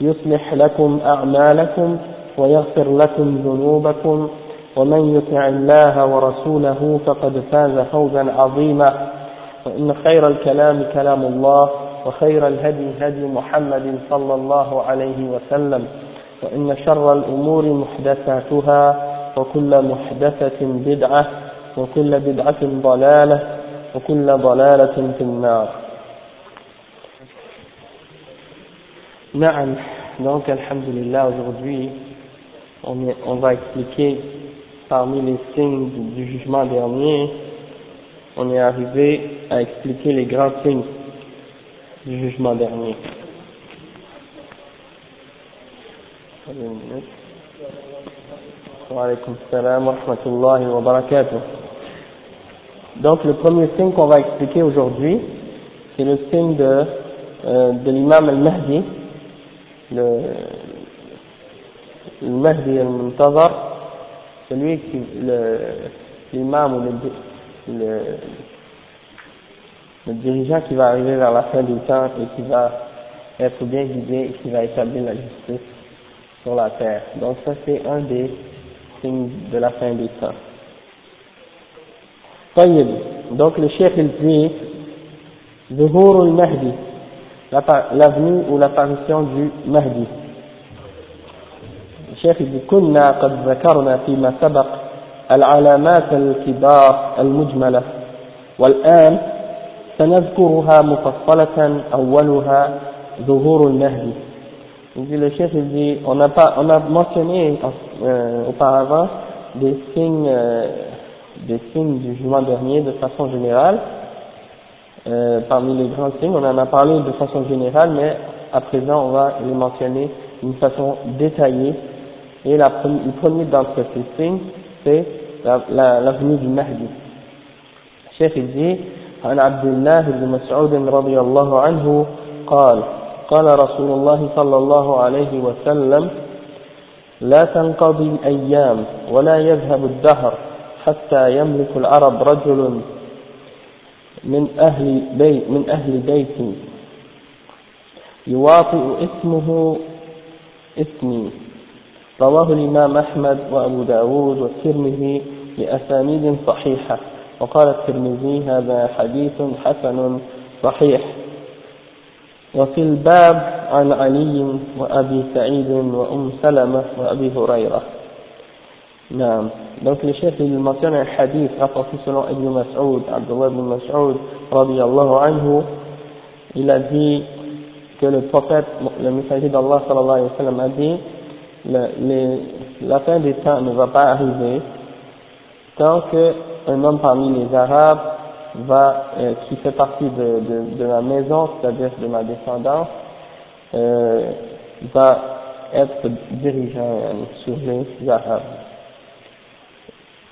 يصلح لكم أعمالكم ويغفر لكم ذنوبكم. ومن يطع الله ورسوله فقد فاز فوزا عظيما. وإن خير الكلام كلام الله وخير الهدي هدي محمد صلى الله عليه وسلم. وإن شر الأمور محدثاتها وكل محدثة بدعة وكل بدعة ضلالة وكل ضلالة في النار. Naam. Donc, Alhamdulillah, aujourd'hui, on, va expliquer parmi les signes du, jugement dernier, on est arrivé à expliquer les grands signes du jugement dernier. Donc, le premier signe qu'on va expliquer aujourd'hui, c'est le signe de, euh, de l'imam al-Mahdi, le, le Mahdi al-Muntazar, celui qui, l'imam ou le, le, le dirigeant qui va arriver vers la fin du temps et qui va être bien guidé et qui va établir la justice sur la terre. Donc ça c'est un des signes de la fin des temps. طيب donc le chef il dit ظهور المهدي l'avenue ou l'apparition du Mahdi الشيخ il dit كنا قد ذكرنا فيما سبق العلامات الكبار المجملة والآن سنذكرها مفصلة أولها ظهور المهدي il dit, le chef il dit on a, pas, on a mentionné euh, auparavant des signes euh, des signes du jugement dernier de façon générale. Euh, parmi les grands signes, on en a parlé de façon générale, mais à présent, on va les mentionner d'une façon détaillée. Et la, le premier d'entre ces signes, c'est l'avenue la, la, du Mahdi. Cheikh il dit, عن عبد الله بن مسعود رضي الله عنه قال قال رسول الله صلى الله عليه وسلم لا تنقضي الأيام ولا يذهب الدهر حتى يملك العرب رجل من أهل بيت من أهل بيت. يواطئ اسمه اسمي. رواه الإمام أحمد وأبو داود والترمذي بأسانيد صحيحة. وقال الترمذي هذا حديث حسن صحيح. وفي الباب عن علي وأبي سعيد وأم سلمة وأبي هريرة. Donc le chef il mentionne un hadith rapporté selon Ibn Mas'ud, Abdullah ibn Mas'ud, radiyallahu anhu, il a dit que le prophète, le messager d'Allah sallallahu alayhi wa sallam a dit, la fin des temps ne va pas arriver tant que un homme parmi les Arabes euh, qui fait partie de, de, de ma maison, c'est-à-dire de ma descendance, euh, va être dirigeant sur les Arabes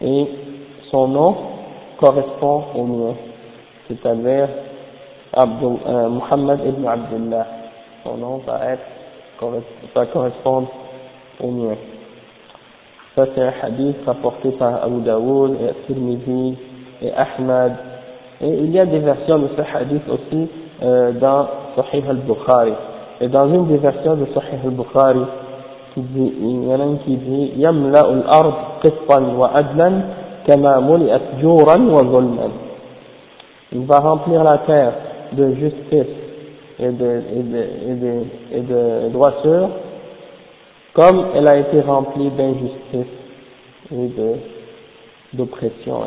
et son nom correspond au mien, c'est-à-dire euh, Muhammad ibn Abdullah. Son nom va être, va correspondre au mien. Ça c'est un hadith rapporté par Abu Daoud et Tirmidhi et Ahmad. Et il y a des versions de ce hadith aussi euh, dans Sahih al-Bukhari. Et dans une des versions de Sahih al-Bukhari, il y en a un qui dit يملأ الأرض قسطا وعدلا كما ملئت جورا وظلما il va remplir la terre de justice et de, et de, et de, et de droiture comme elle a été remplie d'injustice et de d'oppression.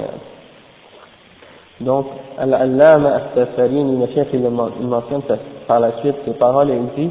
Donc, Al-Allama Al-Safarini, le chef, il mentionne par la suite ces paroles et il dit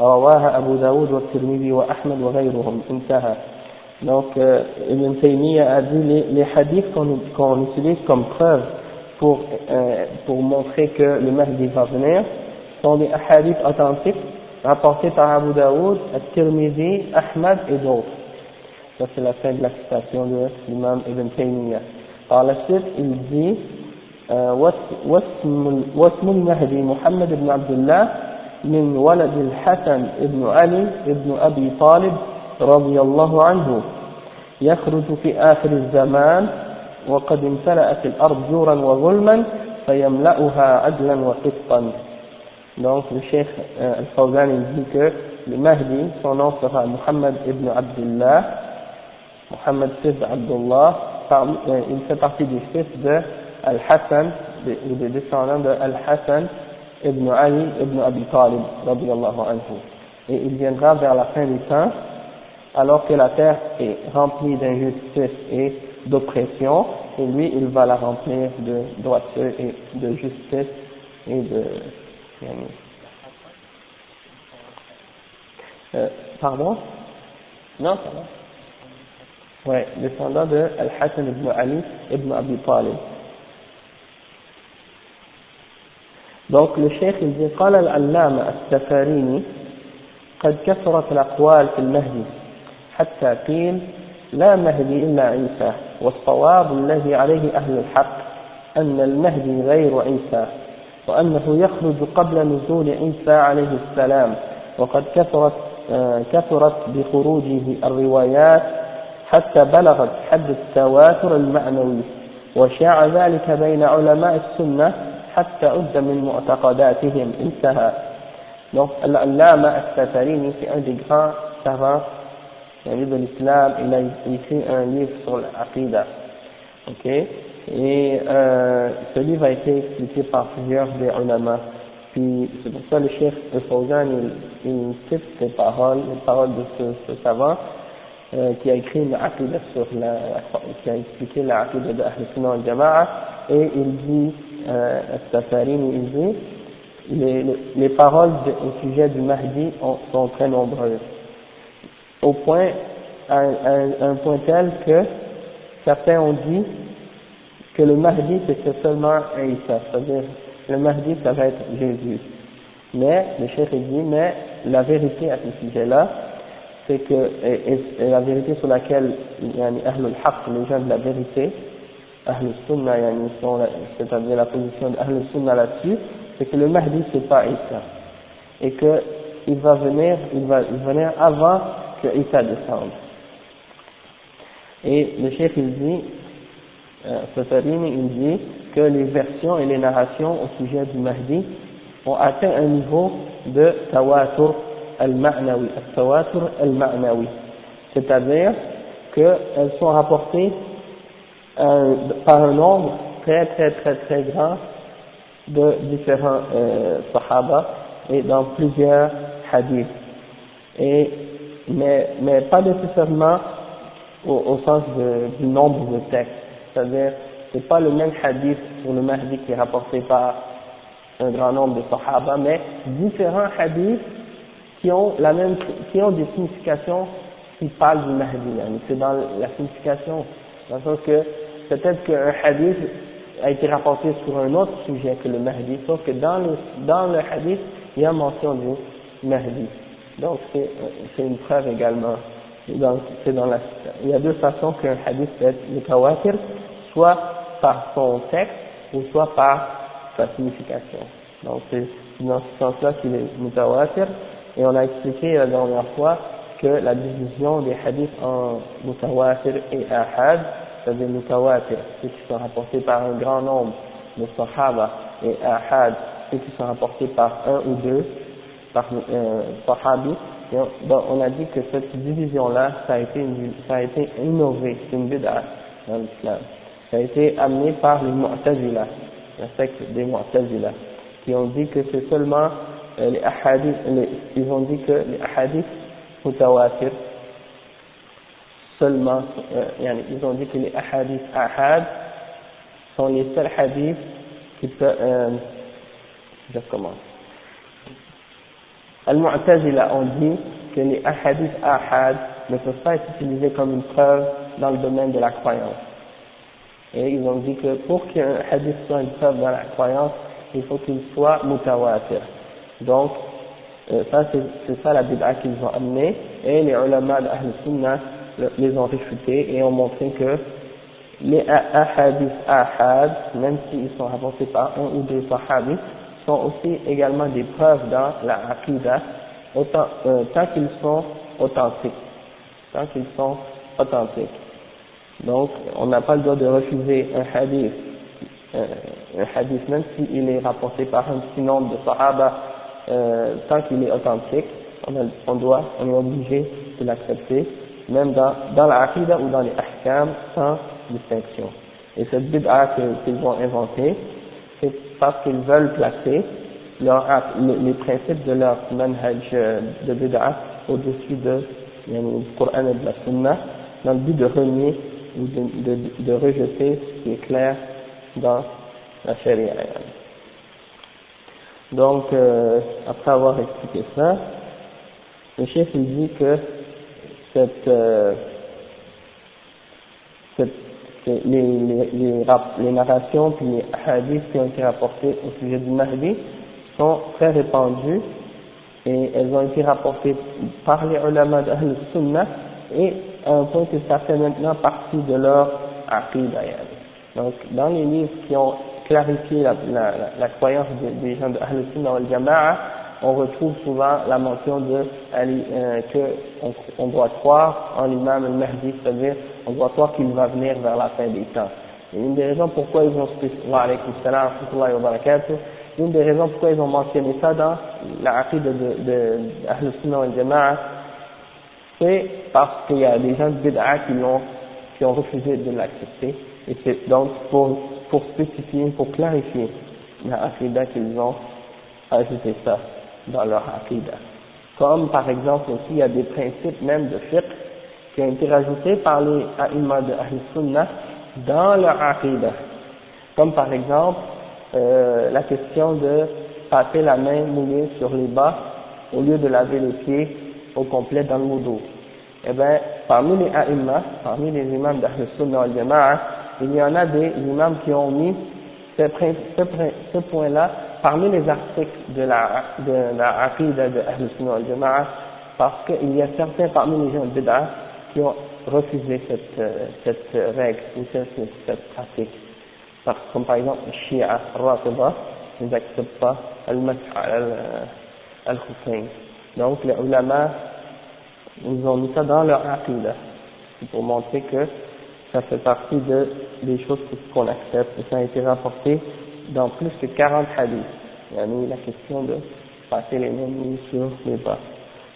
رواها أبو داود والترمذي وأحمد وغيرهم انتهى Donc, euh, Ibn Taymiyyah a dit les, les hadiths qu'on qu utilise comme preuve pour, euh, pour montrer que le Mahdi va venir sont des hadiths authentiques rapportés par Abu Daoud, At-Tirmidhi, Ahmad et d'autres. Ça c'est la fin de la citation de l'imam Ibn Taymiyyah. Par la suite, il dit واسم المهدي محمد بن عبد الله من ولد الحسن بن علي بن أبي طالب رضي الله عنه يخرج في آخر الزمان وقد امتلأت الأرض جورا وظلما فيملأها عدلا وقسطا Donc le Cheikh euh, Al-Fawzan il dit que le Mahdi, son nom sera Muhammad ibn Abdullah, Muhammad fils d'Abdullah, euh, il fait partie des fils de Al-Hassan, des descendants de Al-Hassan ibn Ali ibn Abi Talib, anhu. Et il viendra vers la fin du temps alors que la terre est remplie d'injustice et d'oppression, et lui, il va la remplir de droiture et de justice et de... Euh, pardon? Non, ça va. Ouais, descendant de Al-Hassan ibn Ali ibn Abi Talib. Donc le cheikh il dit قال العلامة السفاريني قد كثرت الأقوال في المهدي حتى قيل لا مهدي إلا عيسى والصواب الذي عليه أهل الحق أن المهدي غير عيسى وأنه يخرج قبل نزول عيسى عليه السلام وقد كثرت آه، كثرت بخروجه الروايات حتى بلغت حد التواتر المعنوي وشاع ذلك بين علماء السنة حتى عد من معتقداتهم انتهى Donc, l'allama al-Safarini, c'est un des grands savants de l'islam, il a écrit un livre sur l'Aqidah. Ok Et euh, ce livre a été expliqué par plusieurs des ulama. Puis c'est pour ça que le chef de Fawzan, il, il cite ces paroles, les paroles de ce, ce savant, euh, qui a écrit une aqidah sur la, qui a expliqué la aqidah de Ahl Sunnah al Jama'a, et il dit, euh, dit, les, les, les paroles au sujet du Mahdi sont très nombreuses au point, à, un point tel que certains ont dit que le Mahdi c'était seulement un Isa, c'est-à-dire le Mahdi ça va être Jésus. Mais, le chef dit, mais la vérité à ce sujet-là, c'est que, et, la vérité sur laquelle yani, les gens de la vérité, Ahlul Sunnah, c'est-à-dire la position d'Ahlul Sunnah là-dessus, c'est que le Mahdi c'est pas Isa. Et que il va venir, il va venir avant que Isa descende. Et le chef il dit, euh, il dit que les versions et les narrations au sujet du Mahdi ont atteint un niveau de tawatur al-ma'nawi, tawatur al-ma'nawi, c'est-à-dire qu'elles sont rapportées euh, par un nombre très très très très grand de différents euh, sahaba et dans plusieurs hadiths. Et mais, mais pas nécessairement au, sens du nombre de textes. C'est-à-dire, c'est pas le même hadith sur le Mahdi qui est rapporté par un grand nombre de Sahaba, mais différents hadiths qui ont la même, qui ont des significations qui parlent du Mahdi. C'est dans la signification, dans le sens que peut-être qu'un hadith a été rapporté sur un autre sujet que le Mahdi, sauf que dans le, dans le hadith, il y a mention du Mahdi. Donc c'est une preuve également. Donc dans la, il y a deux façons qu'un hadith peut être mutawatir, soit par son texte ou soit par sa signification. Donc c'est dans ce sens-là qu'il est mutawatir. Et on a expliqué la dernière fois que la division des hadiths en mutawatir et ahad, c'est-à-dire mutawatir, ceux qui sont rapportés par un grand nombre de sahaba, et ahad, ceux qui sont rapportés par un ou deux par, euh, sahabi, on a dit que cette division-là, ça a été, ça a été innové, c'est une bid'a dans l'islam. Ça a été amené par les Mu'tazila, la secte des Mu'tazila, qui ont dit que c'est seulement euh, les ahadith, ils ont dit que les ahadiths mutawatir, seulement, euh, ils ont dit que les ahadiths ahad sont les seuls hadiths qui peuvent, euh, je commence. Al-Mu'tazila ont dit que les ahadiths ahad ne peuvent pas être utilisés comme une preuve dans le domaine de la croyance. Et ils ont dit que pour qu'un hadith soit une preuve dans la croyance, il faut qu'il soit mutawatir. Donc, euh, ça c'est ça la bid'a qu'ils ont amené, et les ulama d'Ahl Sunnah les ont réfutés et ont montré que les ahadiths ahad, même s'ils sont rapportés par un ou deux sahabis, sont aussi également des preuves dans la aqidah, euh, tant qu'ils sont authentiques. Tant qu'ils sont authentiques. Donc, on n'a pas le droit de refuser un hadith, euh, un hadith même s'il est rapporté par un petit nombre de sahaba, euh, tant qu'il est authentique, on, doit, on est obligé de l'accepter, même dans, dans la aqidah ou dans les ahkam, sans distinction. Et cette bid'a qu'ils ont inventée, c'est parce qu'ils veulent placer leur, les, principes de leur manhaj de bid'a au-dessus de, du Coran et de la Sunna, dans le but de renier ou de, de, de rejeter ce qui est clair dans la charia. Donc, euh, après avoir expliqué ça, le chef il dit que cette, euh, cette les, les, les, les, narrations puis les hadiths qui ont été rapportés au sujet du Mahdi sont très répandues et elles ont été rapportées par les ulama d'Ahl Sunnah et à un point que ça fait maintenant partie de leur aqidah. Donc, dans les livres qui ont clarifié la, la, la, croyance des, gens de Ahl Sunnah wal Jama'a, on retrouve souvent la mention de euh, que on, on, doit croire en l'imam al-Mahdi, c'est-à-dire on doit croire qu'il va venir vers la fin des temps. Et une des raisons pourquoi ils ont une des raisons pourquoi ils ont mentionné ça dans la de, de, de Ahl Sunnah wal Jama'a, c'est parce qu'il y a des gens de bid'a qui l'ont, qui ont refusé de l'accepter, et c'est donc pour, pour spécifier, pour clarifier la qu'ils ont ajouté ça dans leur aqidah. Comme par exemple aussi il y a des principes même de fiqh qui ont été rajoutés par les a'imma de Ahl Sunnah dans leur aqidah. Comme par exemple euh, la question de passer la main mouillée sur les bas au lieu de laver les pieds au complet dans le wudu. Eh bien, parmi les a'imma, parmi les imams d'Ahl Sunnah al Jama'a, il y en a des imams qui ont mis ce point-là parmi les articles de la, de la Aqidah de Ahl al Jama'a, parce qu'il y a certains parmi les gens de Bid'ah qui ont refusé cette, euh, cette règle ou cette, cette pratique. Parce, comme par exemple, les Shia, Rafida, ils n'acceptent pas al-Mas'a al-Hussein. Donc, les ulama, ils ont mis ça dans leur aqidah, pour montrer que ça fait partie de, des choses qu'on accepte, et ça a été rapporté dans plus que 40 hadiths. Il y a eu la question de passer les mêmes sur les bas.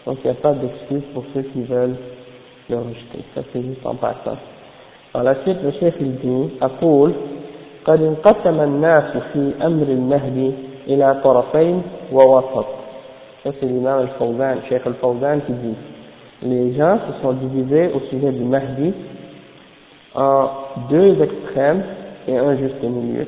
Donc il n'y a pas d'excuse pour ceux qui veulent le rejeter. Ça c'est juste en passant. Par la suite, le chef il dit, أقول قد انقسم الناس في أمر المهدي إلى طرفين ووسط. Ça c'est l'imam al-Fawzan, Cheikh al-Fawzan qui dit, les gens se sont divisés au sujet du Mahdi en deux extrêmes et un juste milieu.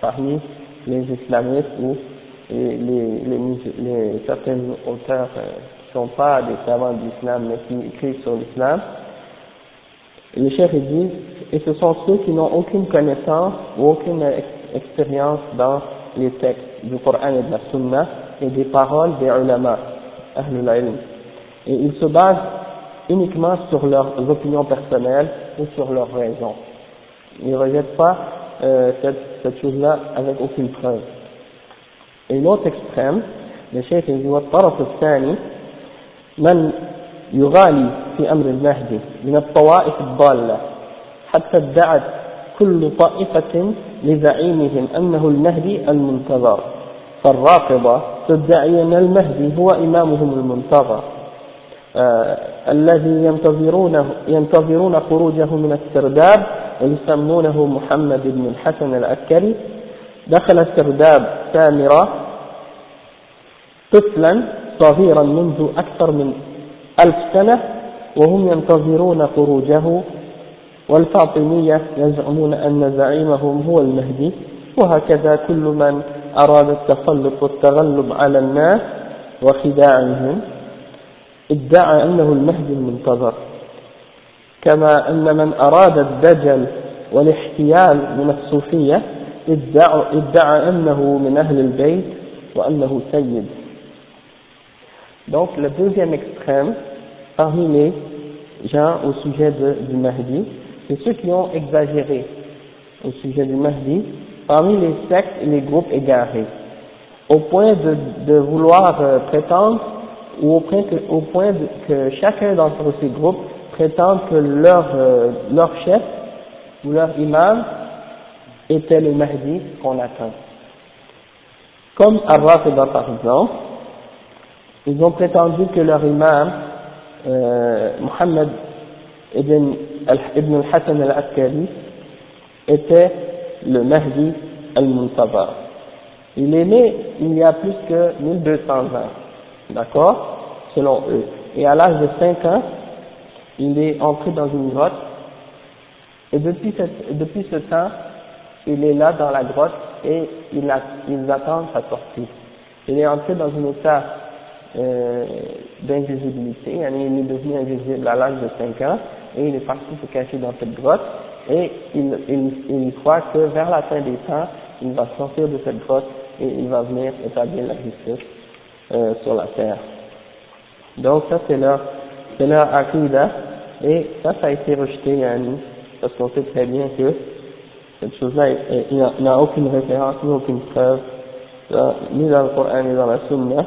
parmi les islamistes ou les, les, les, les certains auteurs euh, ne sont pas des savants de mais qui écrivent sur l'islam. Le chef dit, et ce sont ceux qui n'ont aucune connaissance ou aucune expérience dans les textes du Coran et de la Sunna et des paroles des ulama, ahlul ilm. Et ils se basent uniquement sur leurs opinions personnelles ou sur leurs raisons. Ils ne rejettent pas euh, cette, cette chose-là avec aucune preuve. Et l'autre extrême, le chef dit والطرف الثاني من يغالي في أمر المهدي من الطوائف الضالة حتى ادعت كل طائفة لزعيمهم أنه المهدي المنتظر فالرافضة تدعي أن المهدي هو إمامهم المنتظر الذي ينتظرونه ينتظرون خروجه من السرداب ويسمونه محمد بن الحسن العسكري. دخل السرداب سامرة طفلا صغيرا منذ أكثر من ألف سنة وهم ينتظرون خروجه. والفاطمية يزعمون أن زعيمهم هو المهدي. وهكذا كل من أراد التسلط والتغلب على الناس وخداعهم. ادعى أنه المهدي المنتظر كما أن من أراد الدجل والاحتيال من الصوفية ادعى, ادعى أنه من أهل البيت وأنه سيد Donc le deuxième extrême, parmi les gens au sujet de, du Mahdi, c'est ceux qui ont exagéré au sujet du Mahdi, parmi les sectes et les groupes égarés, au point de, de vouloir euh, prétendre, ou au point que, chacun d'entre ces groupes prétendent que leur, euh, leur chef ou leur imam était le Mahdi qu'on attend. Comme Ar-Rafida par exemple, ils ont prétendu que leur imam, euh, Muhammad ibn, ibn al-Hassan al-Askari, était le Mahdi al-Muntazar. Il est né il y a plus que 1200 ans, d'accord, selon eux. Et à l'âge de 5 ans, il est entré dans une grotte, et depuis, cette, depuis ce temps, il est là dans la grotte et il a, ils attendent sa sortie. Il est entré dans un état euh, d'invisibilité, il est devenu invisible à l'âge de 5 ans, et il est parti se cacher dans cette grotte, et il, il, il croit que vers la fin des temps, il va sortir de cette grotte et il va venir établir la justice euh, sur la terre. Donc ça c'est leur, c'est leur akida, et ça, ça a été rejeté, Yanni, parce qu'on sait très bien que cette chose-là, il n'y a aucune référence, ni aucune preuve, ni dans le Coran, ni dans la Sunna.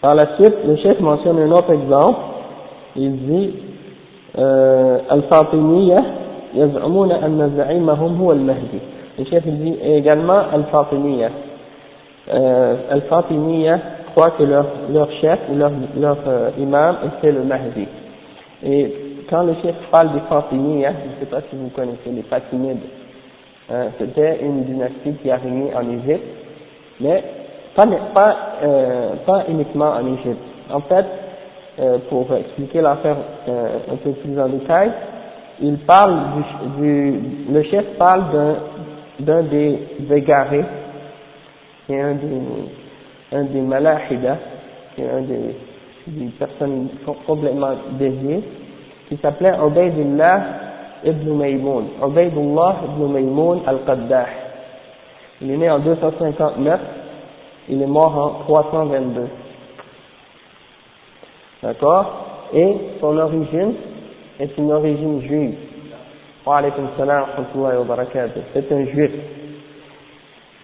Par la suite, le chef mentionne un autre exemple, il dit, euh, Al-Fatimiyya, يزعمون أن زعيمهم هو المهدي. Il dit également Al-Fatimiyya. Euh, Croit que leur, leur chef ou leur, leur euh, imam était le Mahdi. Et quand le chef parle des Fatimides, je ne sais pas si vous connaissez les Fatimides, hein, c'était une dynastie qui a régné en Égypte, mais pas, pas, euh, pas uniquement en Égypte. En fait, euh, pour expliquer l'affaire un peu plus en détail, il parle du, du le chef parle d'un des égarés, est un des, un des malahida, qui est un des personnes complètement déviées, qui s'appelait Ubaidullah ibn Maymoun. Ubaidullah ibn Maymoun al-Qaddah. Il est né en 259, il est mort en 322. D'accord? Et son origine est une origine juive. Wa alaykum wa wa barakatuh. C'est un juif.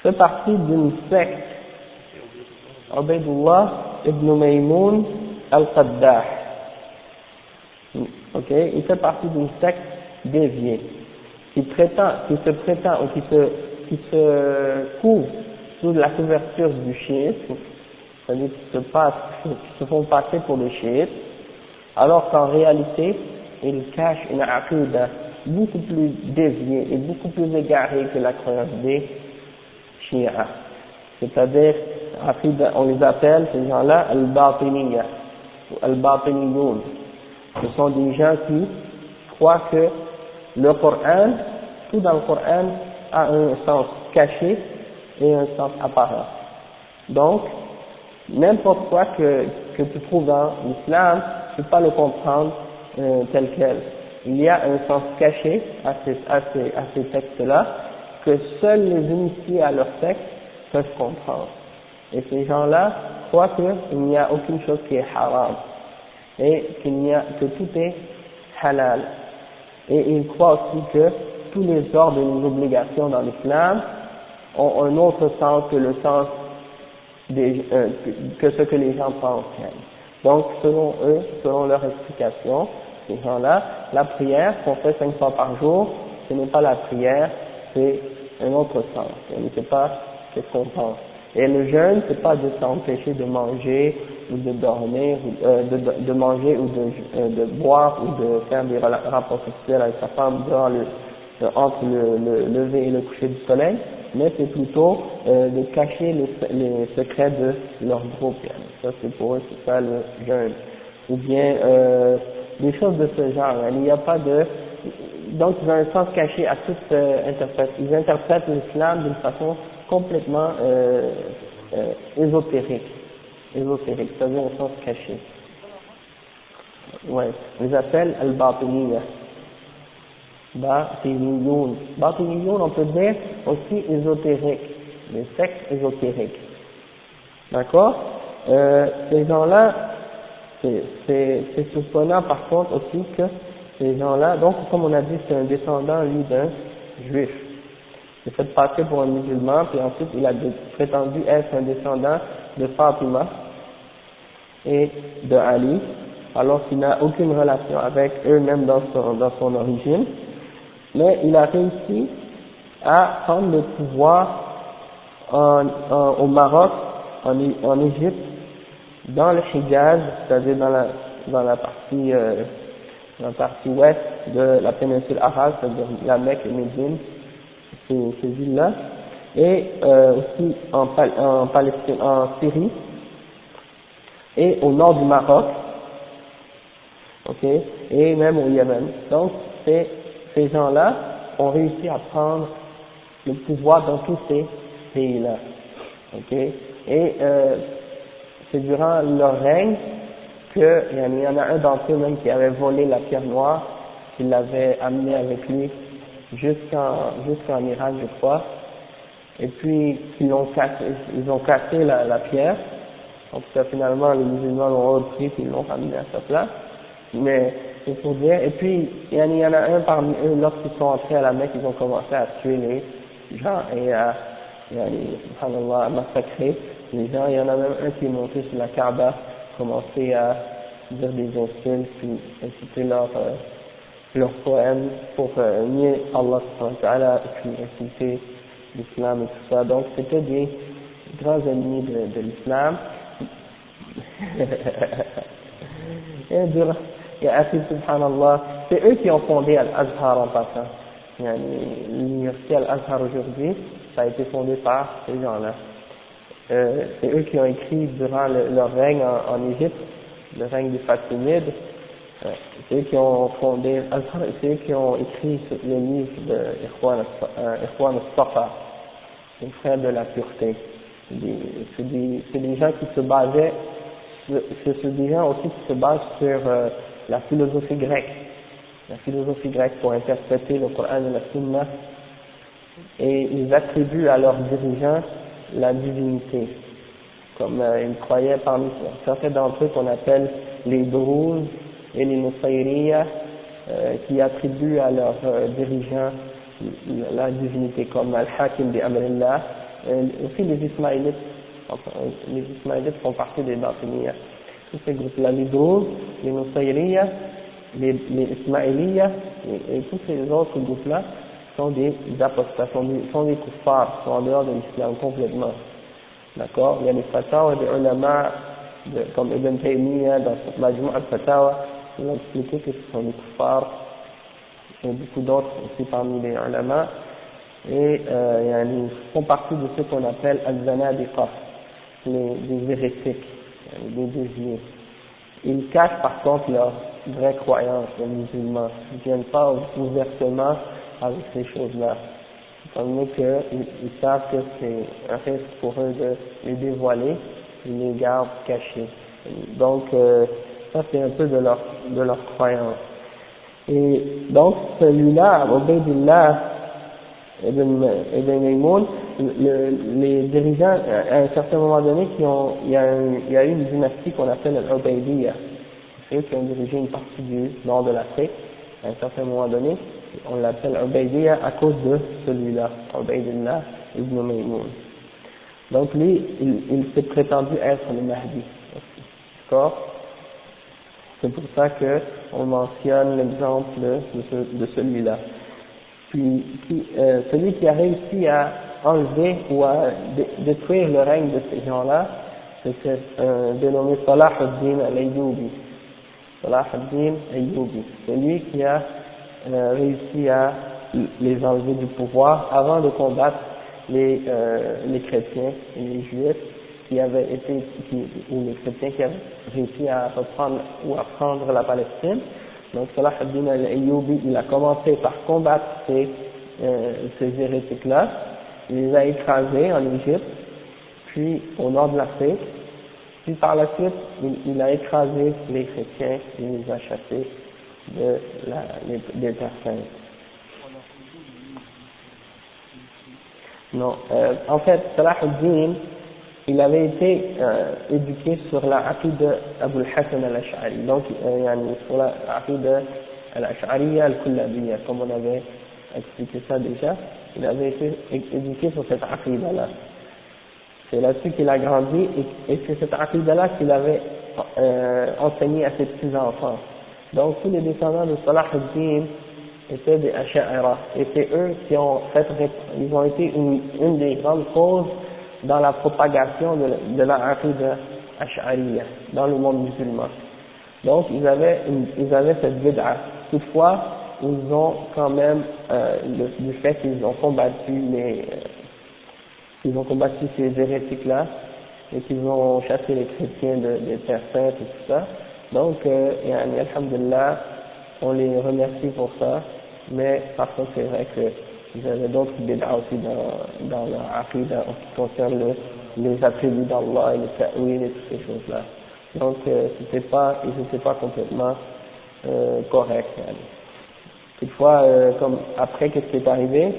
fait partie d'une secte. Ubaidullah ibn Maymoun Al-Qaddah. Ok, il fait partie d'une secte déviée qui prétend, qui se prétend ou qui se, qui se couvre sous la couverture du chiisme, c'est-à-dire qui se passent, qui se font passer pour des chiites, alors qu'en réalité, ils cachent une aqidah beaucoup plus déviée et beaucoup plus égarée que la croyance des chiites. C'est-à-dire, on les appelle, ces gens-là, al-batiniya al-Batiniyoun. Ce sont des gens qui croient que le Coran, tout dans le Coran a un sens caché et un sens apparent. Donc, n'importe quoi que, tu trouves dans l'islam, tu peux pas le comprendre euh, tel quel. Il y a un sens caché à ces, à ces, à ces textes-là que seuls les initiés à leur texte peuvent comprendre. Et ces gens-là croient qu'il n'y a aucune chose qui est haram et qu'il n'y a que tout est halal. Et ils croient aussi que tous les ordres et les obligations dans l'islam ont un autre sens que le sens des, euh, que ce que les gens pensent. Donc, selon eux, selon leur explication, ces gens-là, la prière qu'on fait cinq fois par jour, ce n'est pas la prière, c'est un autre sens. Ce n'est pas ce qu'on pense. Et le jeûne, c'est pas de s'empêcher de manger ou de dormir, euh, de, de, manger ou de, euh, de boire ou de faire des rapports sexuels avec sa femme durant le, entre le, le, lever et le coucher du soleil, mais c'est plutôt euh, de cacher les, les, secrets de leur groupe. Ça c'est pour eux, c'est ça le jeûne. Ou bien euh, des choses de ce genre. Il n'y a pas de donc ils ont un sens caché à toute euh, interprète. Ils interprètent l'islam d'une façon complètement euh, euh, ésotérique, ésotérique, c'est-à-dire un sens caché. Ouais, ils les appellent al-batiniya. Batiniyoun. On peut dire aussi ésotérique, les sectes ésotériques. D'accord? Euh, Ces gens-là, c'est surprenant par contre aussi que ces gens-là, donc comme on a dit, c'est un descendant, lui, d'un juif. S'est fait passer pour un musulman, puis ensuite il a prétendu être un descendant de Fatima et de Ali, alors qu'il n'a aucune relation avec eux-mêmes dans son, dans son origine. Mais il a réussi à prendre le pouvoir en, au Maroc, en, en Égypte, dans le Hijaz, c'est-à-dire dans la, dans la partie, euh, la partie ouest de la péninsule arabe, c'est-à-dire la Mecque et Médine, ces, villes-là, et euh, aussi en, en Palestine, en Syrie, et au nord du Maroc, ok, et même au Yémen. Donc, ces gens-là ont réussi à prendre le pouvoir dans tous ces pays-là. Ok. Et euh, c'est durant leur règne qu'il y en a un d'entre eux même qui avait volé la pierre noire, qu'il l'avait amenée avec lui jusqu'en jusqu'en Irak, je crois. Et puis ils ont cassé, ils ont cassé la, la pierre. Donc ça, finalement les musulmans l'ont repris et ils l'ont ramené à sa place. Mais c'est pour dire. Et puis, il y en a un parmi eux, lorsqu'ils sont entrés à la Mecque, ils ont commencé à tuer les gens et à, à massacrer les gens. Il y en a même un qui est monté sur la Kaaba, commencé à dire des insultes, puis inciter leur, euh, leur poème pour euh, nier Allah et puis inciter l'islam et tout ça. Donc, c'était des grands ennemis de, de l'islam. et subhanallah, c'est eux qui ont fondé Al-Azhar en passant. L'université Al-Azhar aujourd'hui, ça a été fondé par ces gens-là. Euh, c'est eux qui ont écrit durant leur règne en, en, Égypte, le règne des Fatimides, euh, c'est eux qui ont fondé Al-Azhar, c'est eux qui ont écrit le livre de Ikhwan al-Safa, les frères de la pureté. C'est des, des, gens qui se basaient, c'est des gens aussi qui se basent sur euh, la philosophie grecque, la philosophie grecque pour interpréter le Coran et la Sunna, et ils attribuent à leurs dirigeants la divinité, comme euh, ils croyaient parmi certains d'entre eux qu'on appelle les Druz et les Nusayriya, euh, qui attribuent à leurs euh, dirigeants la divinité, comme Al-Hakim de Amrillah, aussi les Ismaélites, les Ismaélites font partie des Batiniya tous ces groupes-là, les Druz, les Nusayriya, les, les et, tous ces autres groupes-là sont des apostats, sont des, sont kuffars, sont en dehors de l'islam complètement. D'accord? Il y a des fatawa des ulama, comme Ibn Taymiyyah dans la Majmu' al-Fatawa, qui ont expliqué que ce sont des kuffars, et beaucoup d'autres aussi parmi les ulama, et euh, ils font partie de ce qu'on appelle al-zanadiqa, les, les hérétiques des désirs. Ils cachent par contre leur vraie croyance, les musulmans. Ils ne viennent pas ouvertement avec ces choses-là. Étant donné qu'ils ils savent que c'est un risque pour eux de les dévoiler, ils les gardent cachés. Donc, euh, ça c'est un peu de leur, de leur croyance. Et donc, celui-là, Ubaydillah Ibn, Ibn le, les dirigeants, à un certain moment donné, qui ont, il, y a eu une dynastie qu'on appelle l'Ubaydiyya. C'est eux qui ont dirigé une partie du nord de l'Afrique. À un certain moment donné, on l'appelle Ubaydiyya à cause de celui-là, Ubaydillah Ibn Maymoun. Donc lui, il, il s'est prétendu être le Mahdi. D'accord? C'est pour ça que on mentionne l'exemple de, celui-là. Puis euh, celui qui a réussi à enlever ou à détruire le règne de ces gens-là, c'est euh, dénommé Salah ad-Din al-Ayyubi. Salah ad-Din al-Ayyubi. C'est qui a euh, réussi à les enlever du pouvoir avant de combattre les, euh, les chrétiens et les juifs qui avaient été, ou les chrétiens qui avaient réussi à reprendre ou à prendre la Palestine. Donc Salah ad-Din al-Ayyubi, il a commencé par combattre ces, euh, ces hérétiques-là, il les a écrasés en Égypte, puis au nord de l'Afrique, puis par la suite, il, a écrasé les chrétiens, il les a chassés de la, des terres Non, euh, en fait, Salah ad-Din, il avait été euh, éduqué sur la de Abu al-Hassan al-Ash'ari, donc euh, sur la de al-Ash'ariya al-Kullabiyya, comme on avait expliqué ça déjà, il avait été éduqué sur cette aqidah-là. C'est là-dessus qu'il a grandi et, c'est cette aqidah-là qu'il avait euh, enseigné à ses petits-enfants. Donc tous les descendants de Salah ad-Din étaient des Ash'ara, et c'est eux qui ont fait, ils ont été une des grandes causes dans la propagation de, de la aqidah ash'ariyya dans le monde musulman. Donc ils avaient, une, ils avaient cette bid'a. Toutefois, ils ont quand même, euh, le, du fait qu'ils ont combattu les, euh, ils ont combattu ces hérétiques-là, et qu'ils ont chassé les chrétiens de, des terres saintes et tout ça. Donc, euh, et, alhamdulillah, on les remercie pour ça, mais par contre c'est vrai que vous avez d'autres bid'a aussi dans, dans aqidah en ce qui concerne le, les attributs d'Allah et le ta'wil et toutes ces choses-là. Donc, euh, c'était pas, ils n'étaient pas complètement euh, corrects. Toutefois, euh, comme après, qu'est-ce qui est arrivé?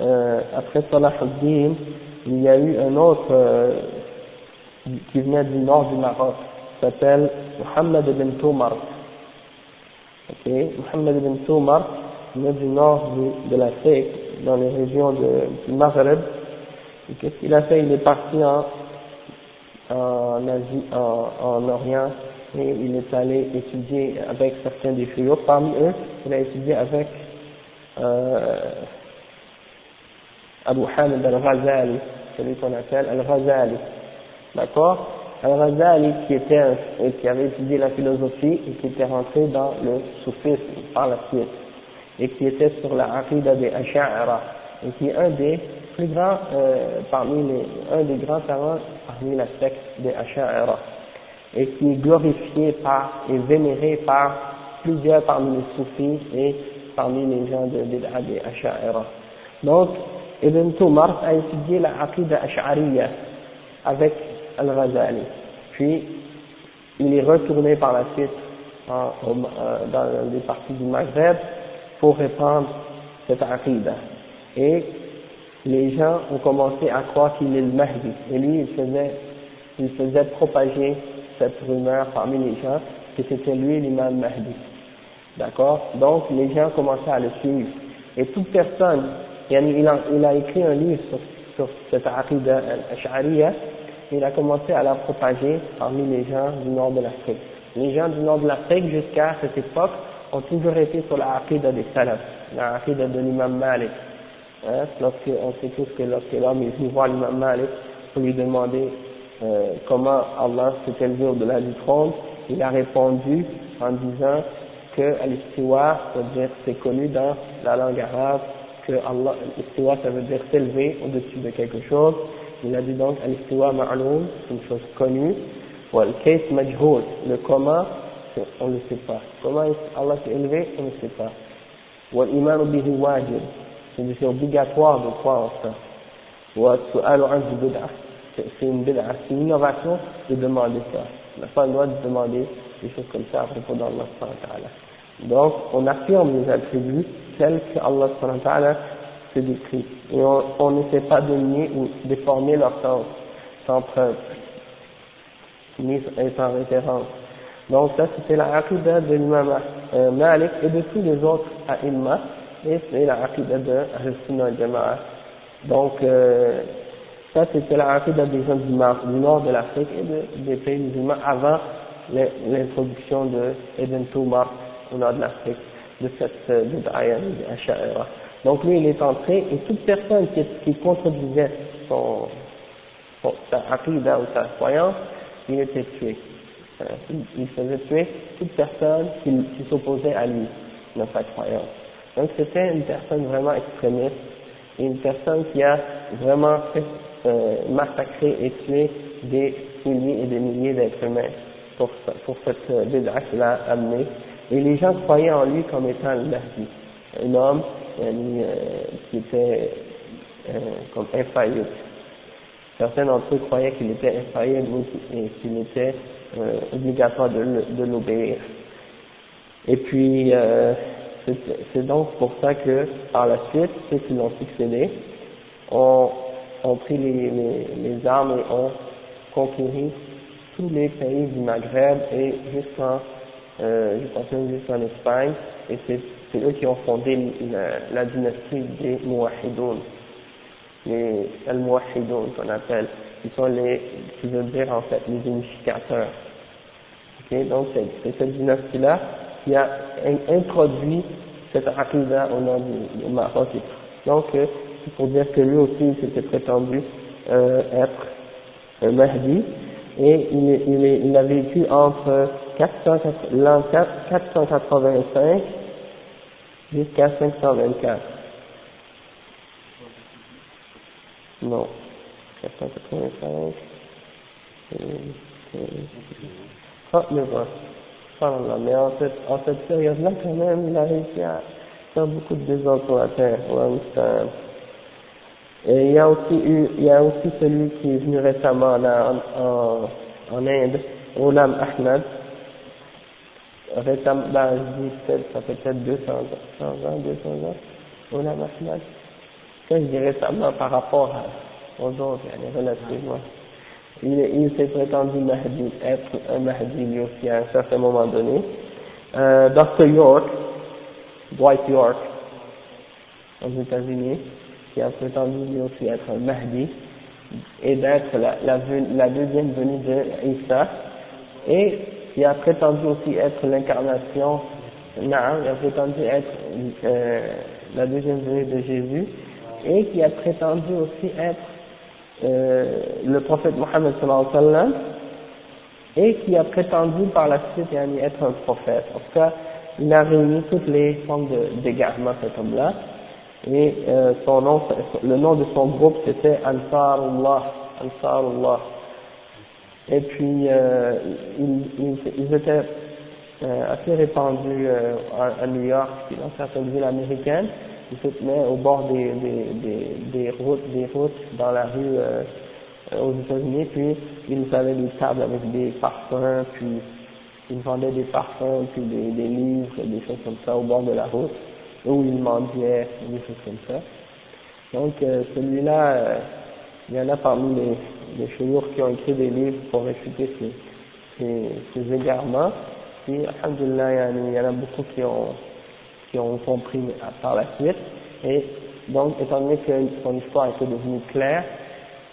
Euh, Après Salah al-Din, il y a eu un autre euh, qui venait du nord du Maroc, qui s'appelle Mohammed ibn Toumar. Ok, Mohammed ibn Toumar, du nord de, de l'Afrique, dans les régions du Maghreb. Et qu'est-ce qu'il a fait? Il est parti en, en Orient, et il est allé étudier avec certains des frères. Parmi eux, il a étudié avec euh, Abu Hamid al-Ghazali, celui qu'on appelle al-Ghazali. D'accord? Al-Ghazali qui qui avait étudié la philosophie et qui était rentré dans le soufisme par la suite et qui était sur la Aqidah des Ash'ara et qui est un des plus grands euh, parmi les un des grands savants parmi la secte des Ash'ara et qui est glorifié par et vénéré par plusieurs parmi les soufis et parmi les gens de, de, des Ash'ara. Donc Ibn Tumar a étudié la Aqidah Ash'ariya avec Al-Ghazali puis il est retourné par la suite euh, dans les parties du Maghreb pour répandre cette aqidah. Et les gens ont commencé à croire qu'il est le Mahdi. Et lui, il faisait, il faisait propager cette rumeur parmi les gens que c'était lui l'imam Mahdi. D'accord? Donc, les gens commençaient à le suivre. Et toute personne, il a, écrit un livre sur, sur cette aqidah al-Ash'ariya, il a commencé à la propager parmi les gens du nord de l'Afrique. Les gens du nord de l'Afrique, jusqu'à cette époque, ont toujours été sur la aqidah des salafs, la aqidah de l'imam Malik. Hein, lorsque, on sait tous que lorsque l'homme est venu voir l'imam Malik pour lui demander euh, comment Allah s'est élevé au-delà du trône, il a répondu en disant que al-istiwa, c'est-à-dire c'est connu dans la langue arabe que Allah, al ça veut dire s'élever au-dessus de quelque chose. Il a dit donc al-istiwa ma'loum, c'est une chose connue, ou al-kayf majhoul, le comment on ne sait pas. Comment Allah s'est élevé, on ne sait pas. والإيمان به واجب c'est obligatoire de croire en ça والسؤال عنه بدعة c'est une c'est une innovation de demander ça. On n'a pas le droit de demander des choses comme ça à propos d'Allah Donc, on affirme les attributs tels que Allah se décrit. Et on n'essaie pas de nier ou déformer leur sens sans preuve, ni sans référence. Donc ça c'était la aqidah de l'imam euh, Malik et de tous les autres a'imma et c'est la aqidah de Al-Sunnah al-Jama'a. Donc euh, ça c'était la aqidah des gens du nord, de l'Afrique et de, des pays musulmans avant l'introduction de Ibn Toumar au nord de l'Afrique, de cette euh, de Donc lui il est entré et toute personne qui, qui contredisait son, son, sa aqidah ou sa croyance, il était tué. Euh, il faisait tuer toute personne qui, s'opposait à lui dans sa croyance. Donc c'était une personne vraiment extrémiste, une personne qui a vraiment fait, euh, massacré et tué des milliers et des milliers d'êtres humains pour, pour cette euh, qu'il a amené. Et les gens croyaient en lui comme étant le Mahdi, un homme euh, qui était euh, comme infaillible. Certains d'entre eux croyaient qu'il était infaillible et qu'il était euh, obligatoire de, l'obéir. Et puis, euh, c'est donc pour ça que, par la suite, ceux qui l'ont succédé ont, pris les, les, armes et ont conquéri tous les pays du Maghreb et jusqu'en, euh, jusqu'en Espagne, et c'est eux qui ont fondé la, dynastie des Mouahidoun, les Al-Mouahidoun qu'on appelle, qui sont les, qui veut dire en fait les unificateurs donc c'est cette dynastie-là qui a introduit cette aqidah au nom du, Maroc. Donc euh, pour dire que lui aussi il s'était prétendu euh, être un Mahdi et il, il, il a vécu entre l'an 485 jusqu'à 524. Non, 485. Ah, mais voilà. Mais en cette, en cette période-là, quand même, il a réussi à faire beaucoup de désordre sur la terre. Et il y a aussi eu, il y a aussi celui qui est venu récemment là, en, en, Inde, Olam Ahmed. Récemment, bah, je dis peut-être, ça fait peut-être 200 ans, 100 ans, 200 ans. Olam Ahmed. Ça, je dis récemment par rapport à, aux autres, relativement il, il s'est prétendu Mahdi, être un Mahdi lui aussi à un certain moment donné. Euh, Dr. York, Dwight York, aux États-Unis, qui a prétendu lui aussi être un Mahdi et d'être la, la, la, deuxième venue de Isa, et qui a prétendu aussi être l'incarnation, non, il a prétendu être euh, la deuxième venue de Jésus, et qui a prétendu aussi être euh, le prophète Mohammed et qui a prétendu par la suite être un prophète. En tout cas, il a réuni toutes les formes d'égarement cet homme-là et euh, son nom, le nom de son groupe c'était Ansarullah, Ansarullah. Et puis euh, ils, ils, étaient euh, assez répandus euh, à, New York et dans certaines villes américaines ils se tenaient au bord des, des, des, routes, des routes dans la rue euh, aux États-Unis, puis ils avaient des tables avec des parfums, puis ils vendaient des parfums, puis des, des livres, des choses comme ça au bord de la route, où ils mendiaient, des choses comme ça. Donc euh, celui-là, euh, il y en a parmi les, les qui ont écrit des livres pour réfuter ces, ces, ces égarements, et alhamdulillah, il y en a beaucoup qui ont qui ont compris par la suite. Et donc, étant donné que son histoire était devenue claire,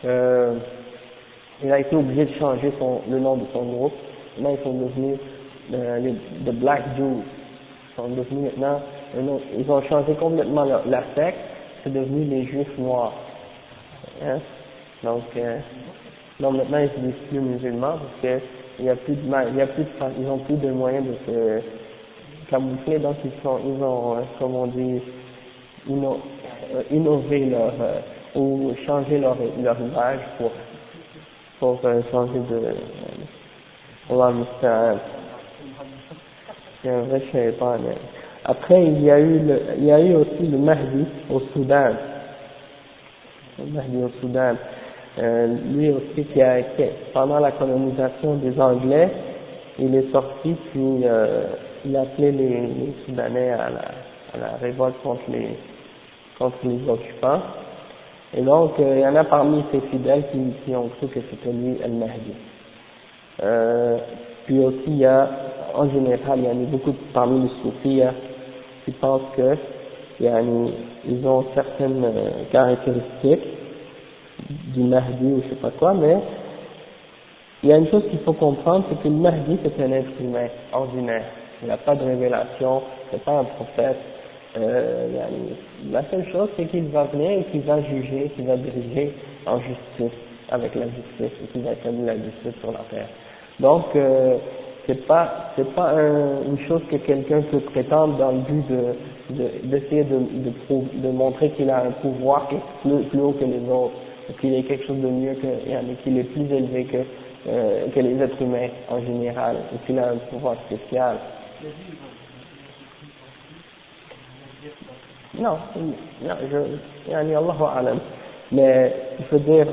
euh, il a été obligé de changer le nom de son groupe. Maintenant, ils sont devenus euh, les The Black Jews. Ils sont devenus maintenant, ils ont changé complètement leur, secte. C'est devenu les Juifs noirs. Hein? Donc, euh, donc maintenant, ils ne sont plus musulmans parce que il y a plus de, plus de moyens de se donc ils, ils ont, euh, comme on dit, inno, euh, innové leur, euh, ou changé leur, leur image pour, pour changer de, Allah C'est un vrai shaitan. Après, il y a eu il y a eu aussi le Mahdi au Soudan. Le Mahdi au Soudan. lui aussi qui a, été pendant la colonisation des Anglais, il est sorti puis il a appelé les, les Soudanais à la, à la révolte contre les contre les occupants. Et donc, euh, il y en a parmi ces fidèles qui, qui ont cru que c'était lui Al-Mahdi. Euh, puis aussi, il y a, en général, il y en a beaucoup parmi les soufis hein, qui pensent que ils ont certaines euh, caractéristiques du Mahdi ou je sais pas quoi, mais il y a une chose qu'il faut comprendre, c'est que le Mahdi c'est un être humain ordinaire. Il n'a pas de révélation, c'est pas un prophète. Euh, la seule chose c'est qu'il va venir et qu'il va juger, qu'il va diriger en justice, avec la justice, et qu'il va établir la justice sur la terre. Donc, euh, c'est pas c'est pas une chose que quelqu'un peut prétendre dans le but de d'essayer de, de, de, montrer qu'il a un pouvoir qui est plus, haut que les autres, qu'il est quelque chose de mieux que qu'il est plus élevé que euh, que les êtres humains en général, et qu'il a un pouvoir spécial. Non, non, je, Allah alam. Mais, il faut dire,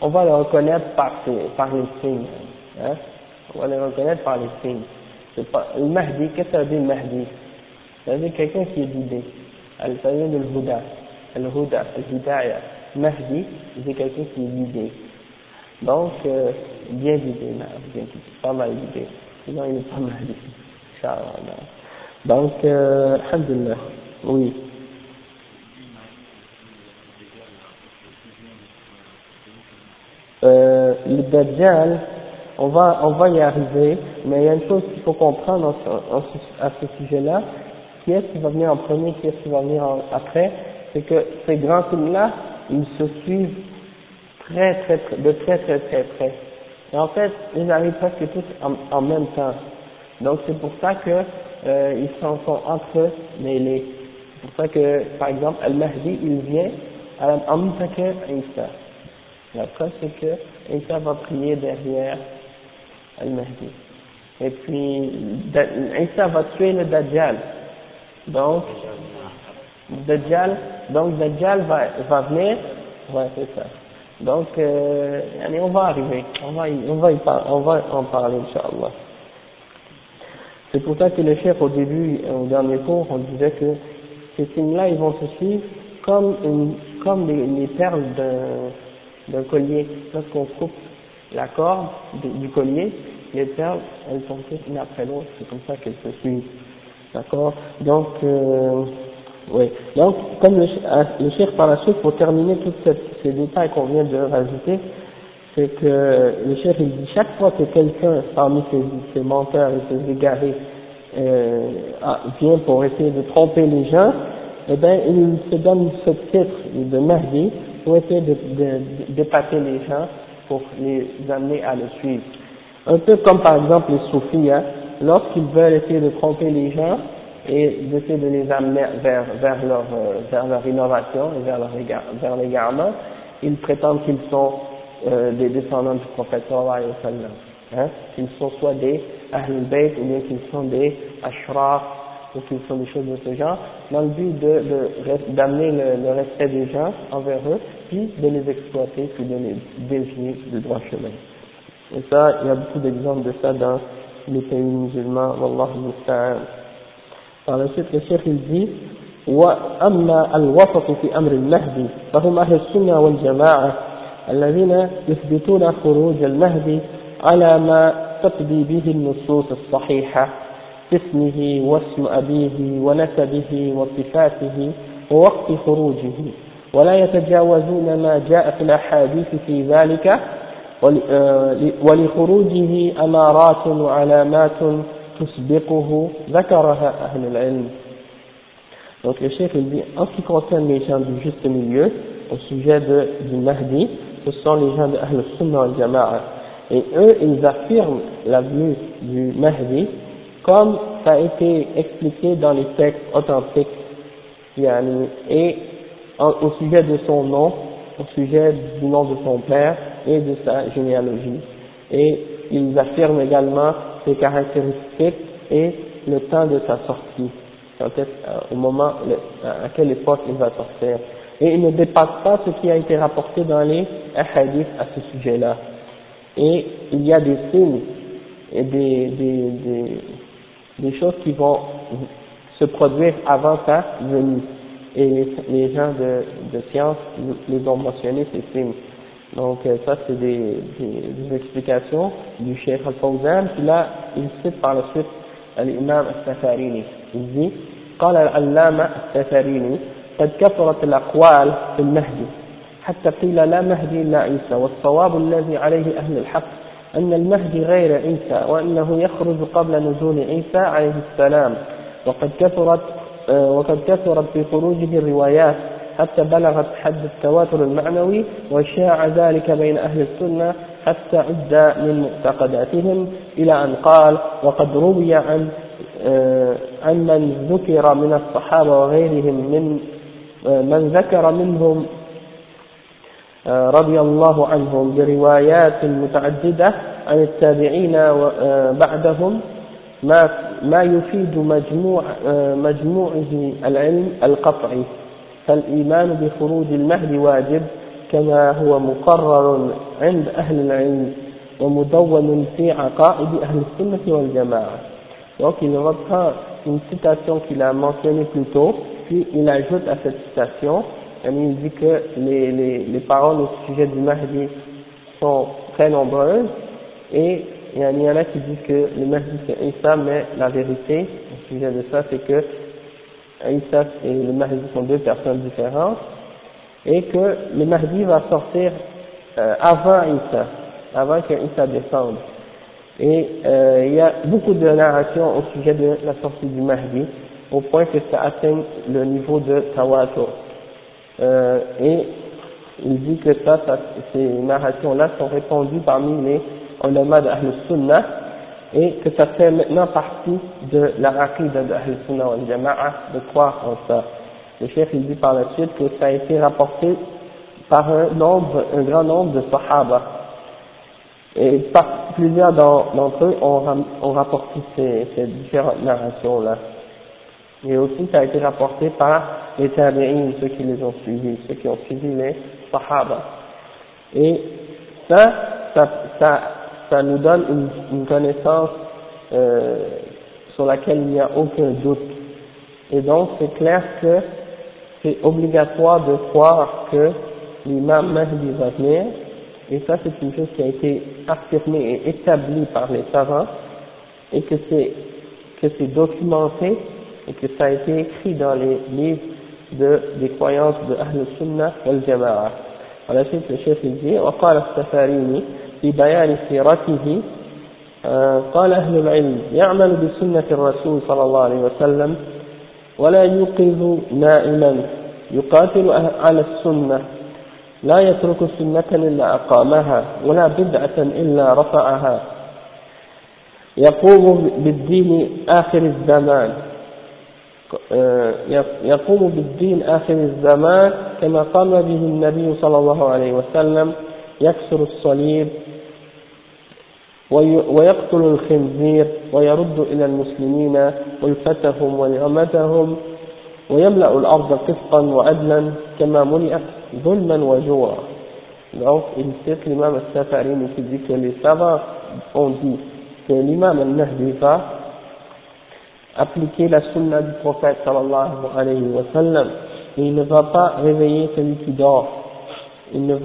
on va le reconnaître par, par les signes. Hein? on va les reconnaître par les signes. C'est pas, le Mahdi, qu'est-ce que ça veut dire le Mahdi? Ça veut dire quelqu'un qui est guidé. Ça vient de l'Huda. Al-Huda. Mahdi, c'est quelqu'un qui est guidé. Donc, euh, bien guidé, bien guidé, pas mal guidé. Sinon, il est pas mal guidé. Donc, euh, Alhamdulillah, oui. Euh, le Dajjal, on va, on va y arriver, mais il y a une chose qu'il faut comprendre à ce sujet-là, qui est-ce qui va venir en premier, qui est-ce qui va venir après, c'est que ces grands films-là, ils se suivent très, très, très, de très, très, très près. Et en fait, ils arrivent presque tous en, même temps. Donc c'est pour ça que euh, ils sont, sont entre mêlés. C'est pour ça que, par exemple, Al-Mahdi, il vient en temps que Isa. La preuve, c'est que Isa va prier derrière Al-Mahdi. Et puis, Isa va tuer le Dajjal. Donc, Dajjal, donc Dajjal va, va venir, ouais, c'est ça. Donc, euh, on va arriver, on va, on va, y on va en parler, Inch'Allah. C'est pour ça que le chef, au début, au dernier cours, on disait que ces signes-là, ils vont se suivre comme, comme les, les perles d'un collier. Lorsqu'on coupe la corde du collier, les perles, elles sont toutes une après l'autre, c'est comme ça qu'elles se suivent. D'accord? Donc, euh, oui. Donc, comme le, le chef par la suite, pour terminer tous ces détails qu'on vient de rajouter, c'est que le chef il dit chaque fois que quelqu'un parmi ces, ces menteurs et ces égarés euh, vient pour essayer de tromper les gens, eh bien il se donne ce titre de Mahdi pour essayer de, d'épater les gens pour les amener à le suivre. Un peu comme par exemple les soufis, hein, lorsqu'ils veulent essayer de tromper les gens et d'essayer de les amener vers, vers, leur, euh, vers leur innovation et vers leur vers l'égarement, ils prétendent qu'ils sont euh, des descendants du prophète sallallahu alayhi wa sallam. Hein, qu'ils sont soit des Ahlul Bayt ou bien qu'ils sont des Ashraf ou qu'ils sont des choses de ce genre, dans le but de, d'amener le, le, respect des gens envers eux, puis de les exploiter, puis de les dévier du droit chemin. Et ça, il y a beaucoup d'exemples de ça dans les pays musulmans, Wallahu musta'an. Par la suite, le chef il dit, وأما الوسط في أمر المهدي فهم أهل السنة والجماعة الذين يثبتون خروج المهدي على ما تقضي به النصوص الصحيحة اسمه واسم أبيه ونسبه وصفاته ووقت خروجه. ولا يتجاوزون ما جاء في الأحاديث في ذلك ولخروجه أمارات وعلامات تسبقه ذكرها أهل العلم. Donc le chef il dit, en ce qui concerne les gens du juste milieu, au sujet de, du Mahdi, ce sont les gens de Ahl Sunnah al Jama'a. Et eux, ils affirment la venue du Mahdi comme ça a été expliqué dans les textes authentiques, et au sujet de son nom, au sujet du nom de son père et de sa généalogie. Et ils affirment également ses caractéristiques et le temps de sa sortie, euh, au moment, à quelle époque il va sortir Et il ne dépasse pas ce qui a été rapporté dans les hadiths à ce sujet-là. Et il y a des signes et des, des, des, des choses qui vont se produire avant sa venue. Et les, les gens de, de science les ont mentionnés, ces signes. Donc euh, ça c'est des, des, des, explications du Cheikh Al-Fawzan. Puis là, il cite par la suite l'imam Al-Safarini. Il dit قال العلامة السفريني قد كثرت الأقوال في المهدي حتى قيل لا مهدي إلا عيسى والصواب الذي عليه أهل الحق أن المهدي غير عيسى وأنه يخرج قبل نزول عيسى عليه السلام. وقد كثرت وقد كثرت في خروجه الروايات حتى بلغت حد التواتر المعنوي وشاع ذلك بين أهل السنة حتى عد من معتقداتهم إلى أن قال وقد روي عن عن من ذكر من الصحابة وغيرهم من من ذكر منهم رضي الله عنهم بروايات متعددة عن التابعين بعدهم ما ما يفيد مجموع مجموعه العلم القطعي. فالإيمان بخروج المهدي واجب كما هو مقرر عند أهل العلم ومدون في عقائد أهل السنة والجماعة. Donc il reprend une citation qu'il a mentionnée plus tôt. Puis il ajoute à cette citation il dit que les, les, les paroles au sujet du Mahdi sont très nombreuses et il y en a qui disent que le Mahdi c'est Isa mais la vérité au sujet de ça c'est que Isa et le Mahdi sont deux personnes différentes, et que le Mahdi va sortir euh, avant Isa, avant que Isa descende. Et euh, il y a beaucoup de narrations au sujet de la sortie du Mahdi, au point que ça atteint le niveau de Tawatur. Euh, et il dit que ça, ces narrations-là sont répandues parmi les ulama d'Ahl Sunnah, et que ça fait maintenant partie de la aqidah de Ahl Sunnah wal Jama'a de croire en ça. Le chef il dit par la suite que ça a été rapporté par un nombre, un grand nombre de sahaba. Et plusieurs d'entre eux ont, rapporté ces différentes narrations-là. Et aussi ça a été rapporté par les tabi'in, ceux qui les ont suivis, ceux qui ont suivi les sahaba. Et ça, ça, ça ça nous donne une, une connaissance euh, sur laquelle il n'y a aucun doute. Et donc c'est clair que c'est obligatoire de croire que l'imam Mahdi va venir, et ça c'est une chose qui a été affirmée et établie par les savants, et que c'est que c'est documenté, et que ça a été écrit dans les livres de, des croyances de Ahl Sunnah wal Jama'a. À la suite, le chef il dit, وقال السفاريني في بيان سيرته قال أهل العلم يعمل بسنة الرسول صلى الله عليه وسلم ولا يوقظ نائما يقاتل على السنة لا يترك سنة إلا أقامها ولا بدعة إلا رفعها يقوم بالدين آخر الزمان يقوم بالدين آخر الزمان كما قام به النبي صلى الله عليه وسلم يكسر الصليب ويقتل الخنزير ويرد إلى المسلمين ألفتهم ونعمتهم ويملأ الأرض قسطا وعدلا كما ملئت ظلما وجورا. Donc, il cite l'imam al-Safarini qui dit que les savants ont dit que l'imam al-Mahdi va appliquer la sunna du prophète sallallahu alayhi wa sallam il ne va pas réveiller celui qui dort. Va,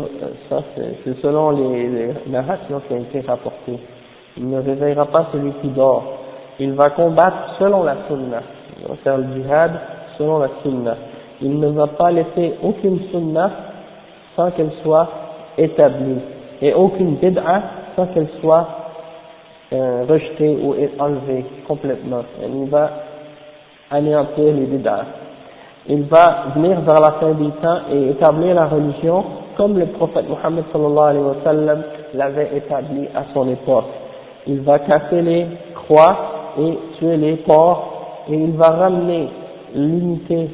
ça c'est selon les, les qui ont été rapportées. Il ne réveillera pas celui qui dort. Il va combattre selon la sunna. Il va faire le jihad selon la sunna. Il ne va pas laisser aucune sunna sans qu'elle soit établie. Et aucune bid'a sans qu'elle soit euh, rejetée ou enlevée complètement. Il va anéantir les bid'a. Il va venir vers la fin des temps et établir la religion comme le prophète Mohammed sallallahu alayhi wa sallam l'avait établi à son époque il va casser les croix et tuer les porcs et il va ramener l'unité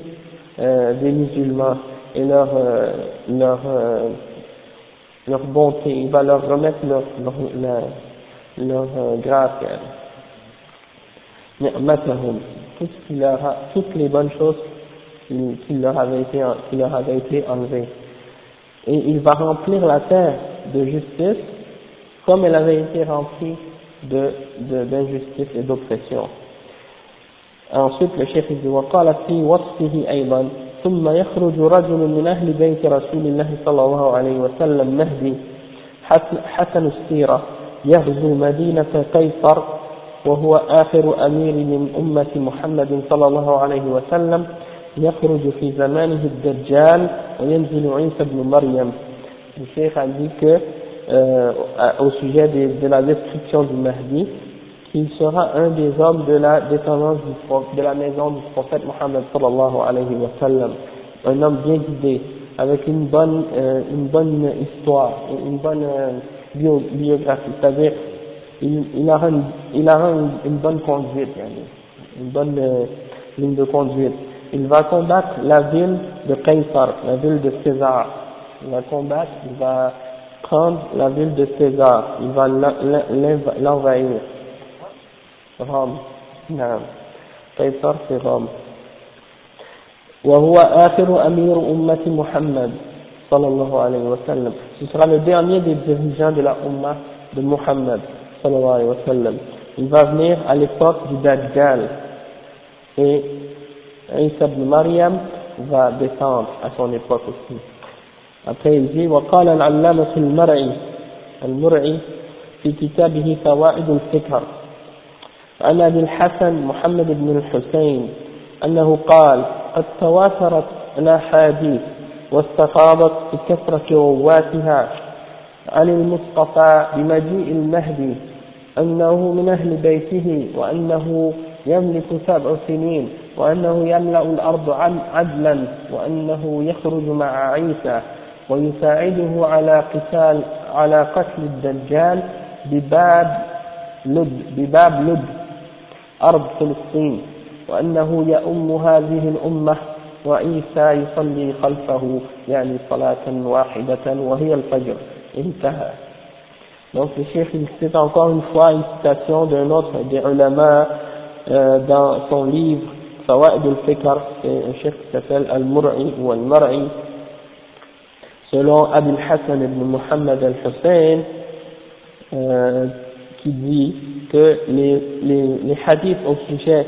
euh, des musulmans et leur euh, leur euh, leur bonté, il va leur remettre leur leur, leur, leur euh, grâce, tout ce qu'il aura, toutes les bonnes choses qui leur avait été, qui leur avait été enlevé. Et il va remplir la terre de justice comme elle avait été remplie d'injustice de, et d'oppression. Ensuite, le chef dit وقال في وصفه أيضا ثم يخرج رجل من أهل بيت رسول الله صلى الله عليه وسلم مهدي حسن السيرة يغزو مدينة قيصر وهو آخر أمير من أمة محمد صلى الله عليه وسلم يخرج في زمانه الدجال وينزل عيسى بن مريم الشيخ a euh, au sujet de, de la description du Mahdi qu'il sera un des hommes de la descendance du, de la maison du prophète Mohammed sallallahu alayhi wa sallam un homme bien guidé avec une bonne euh, une bonne histoire une bonne euh, biographie c'est-à-dire il, il aura, une, il aura une, une bonne conduite une bonne euh, ligne de conduite il va combattre la ville de Caesar, la ville de César. Il va combattre, il va prendre la ville de César, il va l'envahir. Rome. Non. Caesar c'est Rome. وهو آخر أمير أمة محمد صلى الله عليه وسلم. Ce sera le dernier des dirigeants de la Ummah de Muhammad صلى الله عليه وسلم. Il va venir à l'époque du Dajjal. Et Isa ibn Maryam va descendre à son époque aussi. Après il dit وقال العلامة المرعي المرعي في كتابه فوائد الفكر عن أبي الحسن محمد بن الحسين أنه قال قد تواترت الأحاديث واستفاضت بكثرة رواتها عن المصطفى بمجيء المهدي أنه من أهل بيته وأنه يملك سبع سنين وأنه يملأ الأرض عدلا وأنه يخرج مع عيسى ويساعده على قتال على قتل الدجال بباب لد بباب لد أرض فلسطين وأنه يؤم هذه الأمة وعيسى يصلي خلفه يعني صلاة واحدة وهي الفجر انتهى Donc le chef il cite encore une fois une citation d'un autre des ulama euh, dans son livre Fawa'id al-Fikr, c'est un chef qui s'appelle Al-Mur'i ou Al-Mar'i, selon Abil Hassan ibn Muhammad al-Hussein, euh, qui dit que les, les, les hadiths au sujet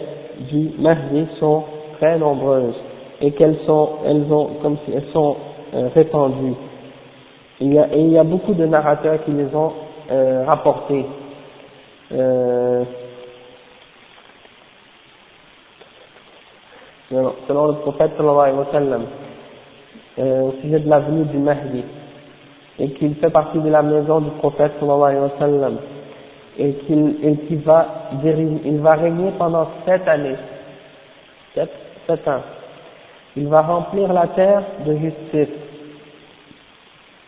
du Mahdi sont très nombreuses et qu'elles sont, elles ont, comme si elles sont euh, répandues. Il y, a, et il y a beaucoup de narrateurs qui les ont euh, rapportés. Euh, selon le prophète sallallahu alayhi wa sallam, euh, au sujet de la venue du Mahdi, et qu'il fait partie de la maison du prophète sallallahu alayhi wa sallam, et qu'il qu va, il va régner pendant sept années, sept, sept ans. Il va remplir la terre de justice,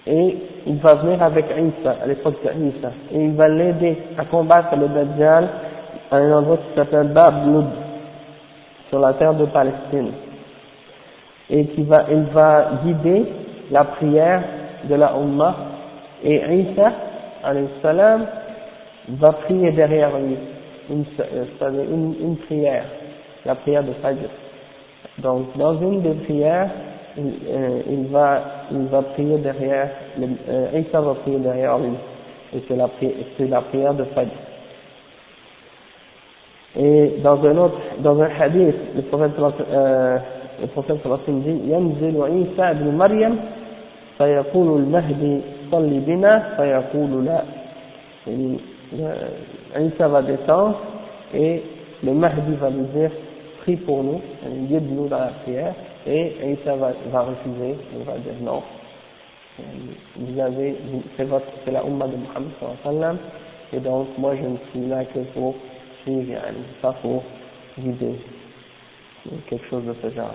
et il va venir avec Isa, à l'époque de Isa, et il va l'aider à combattre le Dajjal à un endroit qui s'appelle Bab sur la terre de Palestine. Et il va guider la prière de la Ummah. Et Isa salam va prier derrière lui une prière, la prière de Fajr. Donc dans une des prières, il, euh, il, va, il va prier derrière, euh, Isa va prier derrière lui et c'est la, la prière de Fajr. Et dans un autre, dans un hadith, le prophète, euh, le prophète dit, ينزل عيسى بن مريم فيقول المهدي صل بنا فيقول لا. Isa va descendre et le Mahdi va lui dire prie pour nous, guide-nous dans la prière et Isa va, va refuser, il va dire non. Vous avez, c'est votre, c'est la Ummah de Muhammad sallam et donc moi je ne suis là que pour suivre يعني pas pour guider quelque chose de ce genre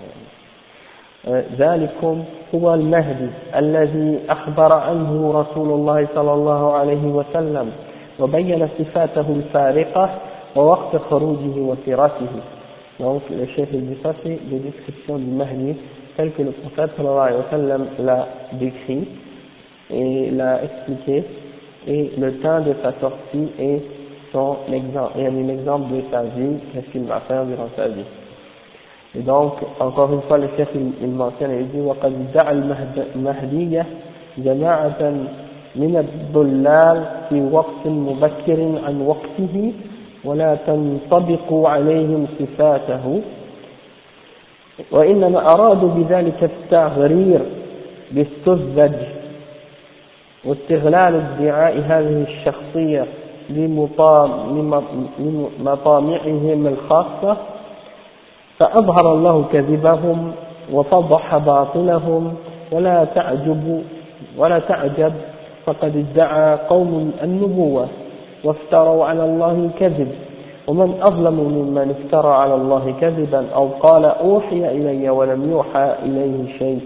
ذلكم هو المهدي الذي أخبر عنه رسول الله صلى الله عليه وسلم وبين صفاته الفارقة ووقت خروجه وسيرته donc le chef dit ça c'est les descriptions du Mahdi tel que le prophète sallallahu alayhi wa sallam l'a décrit et l'a expliqué et le temps de sa sortie et son exemple, et un exemple de sa vie, qu'est-ce qu'il va faire durant sa vie. Et donc, encore une fois, le chef, il, il mentionne, il dit, وَقَدْ دَعَ المهدية جماعة من الضلال في وقت مبكر عن وقته ولا تنطبق عليهم صفاته. وإنما أرادوا بذلك التغرير بالسذج واستغلال ادعاء هذه الشخصية لمطامعهم الخاصة فأظهر الله كذبهم وفضح باطلهم. ولا تعجب ولا تعجب فقد ادعى قوم النبوة. وافتروا على الله الكذب. ومن أظلم ممن افترى على الله كذبا أو قال أوحي إلي ولم يوحى إليه شيء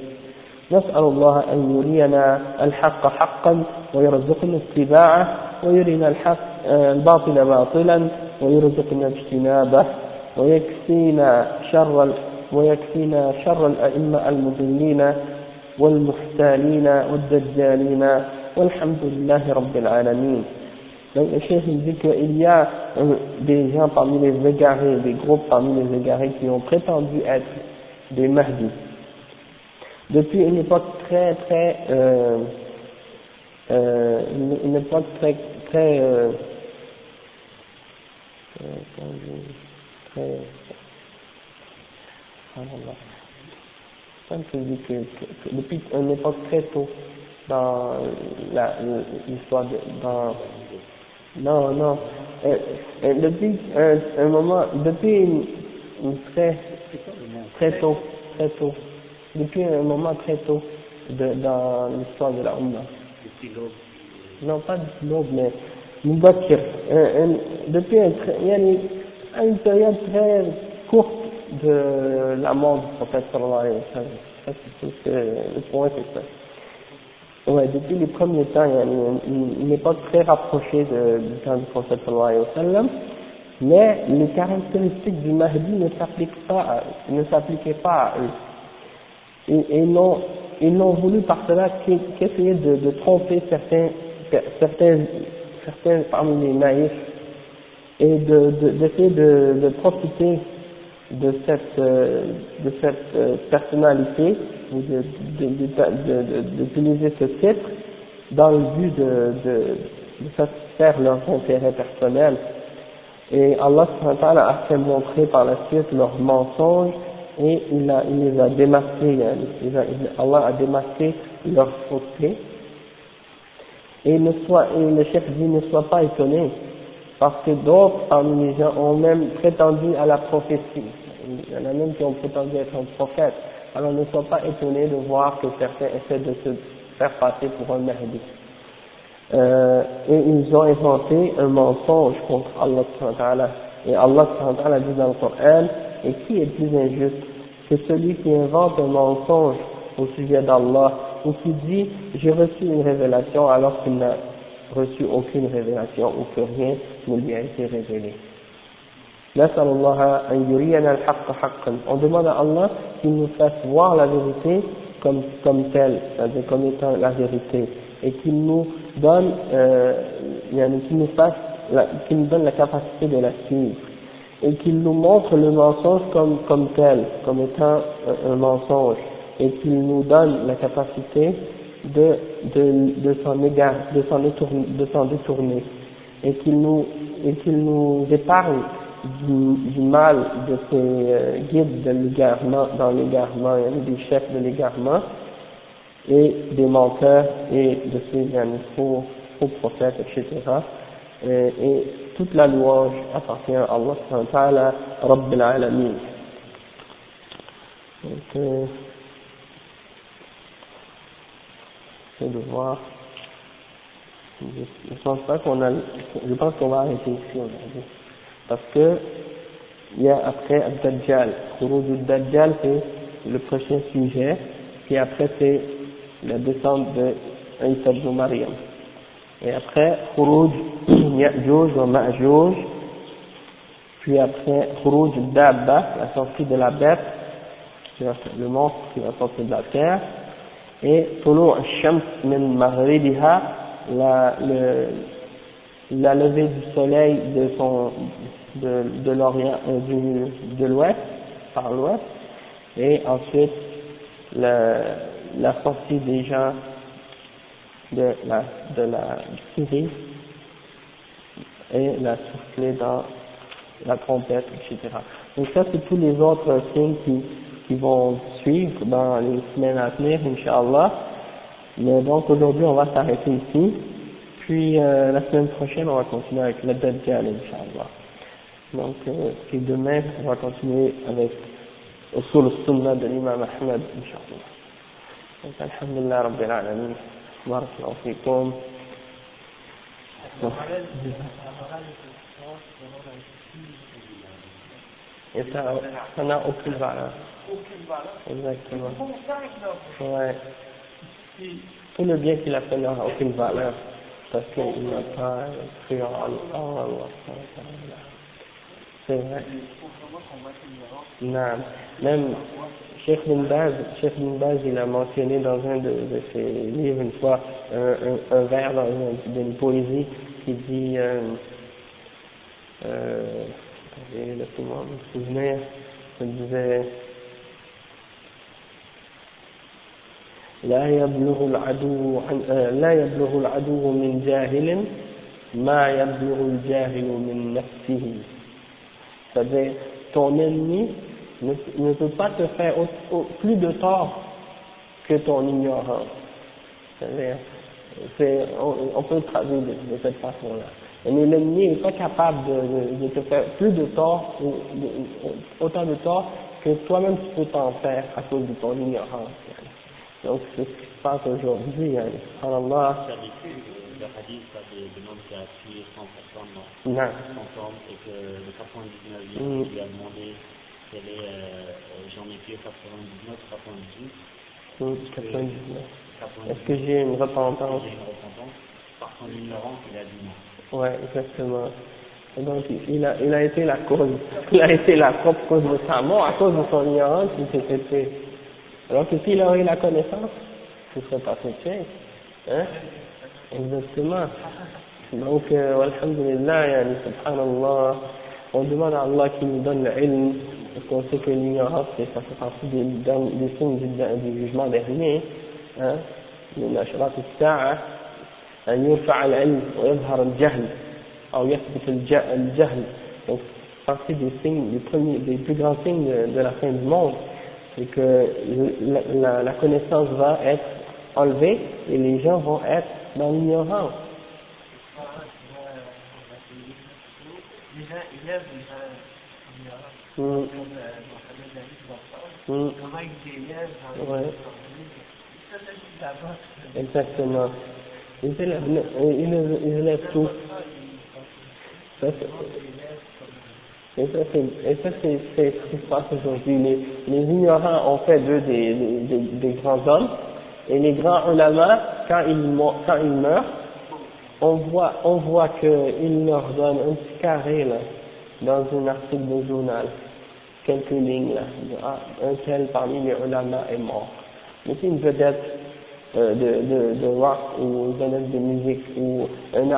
نسأل الله أن يرينا الحق حقا ويرزقنا اتباعه ويرينا الحق الباطل باطلا ويرزقنا اجتنابه ويكفينا شر ويكفينا شر الأئمة المضلين والمختالين والدجالين والحمد لله رب العالمين. Donc le chef dit qu'il y a des gens parmi les égarés, des groupes parmi les égarés qui ont prétendu être des Mahdi? Depuis une époque très très euh, euh, une, époque très très euh, très dit que, depuis une époque très tôt dans l'histoire dans non non euh, euh, depuis un, un, moment depuis une, une très très tôt très tôt depuis un moment très tôt de, dans l'histoire de la Oumma. Non, pas du l'aube, mais Mubakir. Depuis un, a une période très courte de la mort du prophète sallallahu alayhi wa sallam. C'est le point, c'est ça. Ouais, depuis les premiers temps, il y a très rapprochée de, du temps du prophète sallallahu alayhi wa sallam, mais les caractéristiques du Mahdi ne s'appliquent pas, ne s'appliquaient pas à eux. Et, non, ils n'ont voulu par cela qu'essayer de, de, tromper certains, certains, certains parmi les naïfs et d'essayer de, de, de, profiter de cette, euh, de cette euh, personnalité ou d'utiliser ce titre dans le but de, de, de satisfaire leurs intérêts personnels. Et Allah a fait montrer par la suite leurs mensonges et il, a, il les a démasqués, Allah a démasqué leur fausseté. Et, ne soit, et le chef dit ne soit pas étonné, parce que d'autres parmi les gens ont même prétendu à la prophétie. Il y en a même qui ont prétendu être un prophète. Alors ne sois pas étonné de voir que certains essaient de se faire passer pour un Mahdi. Euh, et ils ont inventé un mensonge contre Allah et Allah dit dans le Coran et qui est plus injuste? C'est celui qui invente un mensonge au sujet d'Allah ou qui dit j'ai reçu une révélation alors qu'il n'a reçu aucune révélation ou que rien ne lui a été révélé. On demande à Allah qu'il nous fasse voir la vérité comme, comme telle, comme étant la vérité, et qu'il nous donne, euh, qu'il nous fasse, qu'il nous donne la capacité de la suivre et qu'il nous montre le mensonge comme, tel, comme étant un, mensonge, et qu'il nous donne la capacité de, de, de s'en de s'en détourner, et qu'il nous épargne du, du, mal de ces euh, guides de l'égarement, dans l'égarement, des chefs de l'égarement, et des menteurs, et de ces faux, faux prophètes, etc. Et, et toute la louange appartient à Allah subhanahu Rabbil Alamin. Donc, euh, c'est de voir. Je, je pense pas qu'on a, je pense qu'on va arrêter ici aujourd'hui. Parce que, il y a après Ad-Dajjal. Ad-Dajjal, c'est le prochain sujet. Puis après, c'est la descente de Isa Maryam. Et après, Khuruj Ya'juj wa Ma'juj. Puis après, Khuruj Dabba, la sortie de la bête, le monstre qui va sortir de la terre. Et Tulu al-Shams min Maghribiha, la, le, la levée du soleil de son, de, de l'Orient, du, de l'Ouest, par l'Ouest. et ensuite la, la sortie des gens de la, de la Syrie et la souffler dans la trompette, etc. Donc ça, c'est tous les autres signes qui, qui vont suivre dans les semaines à venir, Inch'Allah. Mais donc aujourd'hui, on va s'arrêter ici. Puis euh, la semaine prochaine, on va continuer avec le Dajjal, Inch'Allah. Donc, euh, et demain, on va continuer avec Usul Sunnah de l'imam Ahmed, Inch'Allah. Donc, Alhamdulillah, Rabbil Alamin. Barakallahu fikum. Et ça, n'a aucune valeur. Exactement. Ouais. Tout le bien qu'il a fait n'aura aucune valeur n'a pas cru en Allah. C'est vrai. Non. Même Cheikh Bin Baz, Cheikh Bin Baz, il a mentionné dans un de, ses livres une fois un, un, vers dans une, une poésie qui dit euh, euh, laissez-moi me souvenir, il disait لا يبلغ العدو لا يبلغ العدو من جاهل ما يبلغ الجاهل من نفسه c'est-à-dire ton ennemi ne, ne peut pas te faire au, au, plus de tort que ton ignorance c'est-à-dire on, on peut le traduire de, de cette façon-là mais l'ennemi n'est pas capable de, de, de, te faire plus de tort, autant de tort que toi-même tu peux t'en faire à cause de ton ignorance. Donc c'est ce qui se passe aujourd'hui. Hein. Allah. Le hadith de l'homme qui a tué 100 personnes dans son tombe et que le 99e mm. lui a demandé quel est, euh, j'en ai tué 99, 98. Mm, 99. 99. Est-ce que j'ai une repentance J'ai une repentance. Par son ignorance, il a dit non. Ouais, exactement. Et donc, il a, il a été la cause, il a été la propre cause de sa mort, à cause de son ignorance, il s'était tué. Alors que s'il aurait eu la connaissance, il ne serait pas fait Hein? Exactement. Donc, euh, alhamdulillah, yani, subhanallah, on demande à Allah qu'il nous donne le ilm, parce qu'on sait que l'ignorance, ça fait partie des, des signes du, du jugement dernier, hein, من أشراط الساعة أن يرفع العلم ويظهر الجهل أو يثبت الجهل donc partie des signes des premiers des plus grands signes de, de la fin du monde c'est que la, la, la, connaissance va être enlevée et les gens vont être dans l'ignorance Mmh. Mmh. Ouais. Exactement. Ils élèvent, ils, ils élèvent tout. Ça, et ça, c'est, et ce qui se passe aujourd'hui. Les, ignorants ont fait d'eux des, grands hommes, et les grands ulama, quand ils, quand ils meurent, on voit, on voit qu'ils leur donnent un petit carré, dans un article de journal, quelques lignes, là, ah, un tel parmi les ulama est mort. Mais c'est une vedette euh, de, de, rock ou un élève de musique ou un,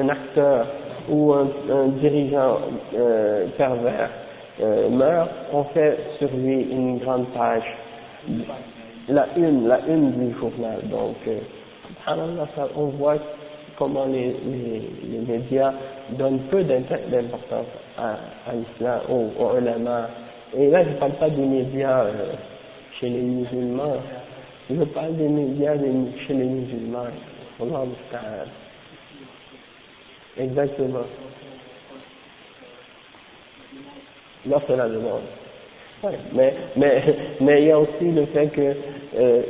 un acteur ou un, dirigeant euh, pervers euh, meurt, on fait sur lui une grande page, la une, la une du journal. Donc, euh, on voit comment les, les, les, médias donnent peu d'importance à, à l'islam, aux, aux ulama. Et là, je ne parle pas des médias chez les musulmans, je parle des médias chez les musulmans. Exactement. C'est la demande. Mais, mais, mais il y a aussi le fait que euh,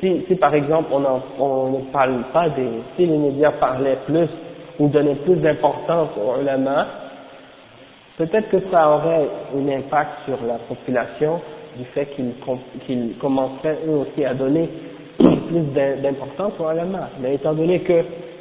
si, si par exemple on, ne parle pas des, si les médias parlaient plus ou donnaient plus d'importance aux ulama, peut-être que ça aurait un impact sur la population du fait qu'ils qu commenceraient eux aussi à donner plus d'importance aux ulama. Mais étant donné